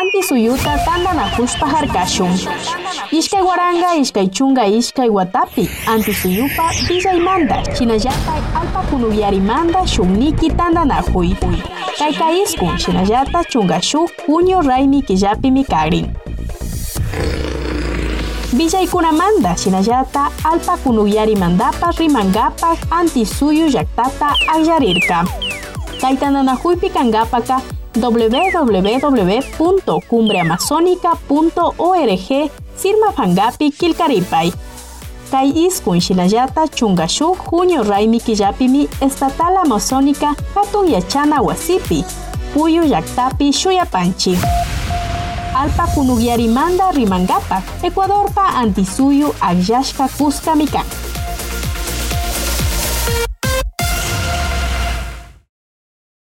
Antisuyuta tandanakushpa harkashun. Ishkay waranga, ishkay chunga, ishkay watapi. Antisuyupa villaymanta, chinallata alpakunuyarimanta shunniki tandanakuy. Kay kaiskun, chinallata chunga shuk, junio raimi killapi mikarin. Villaykunamanta shinallata alpakunuyarimandapa rimangapak antisuyu llaktata allarirka. Kay kankapaka www.cumbreamazonica.org firma fangapi kilkaripay. Kay iskun chungashuk junio raimi killapimi estatal amazónica hatun yachana wasipi puyu llaktapi shuyapanchik. Alpa kunugyarimanda rimangapak Ecuadorpa antisuyu agllashka kuskamikan.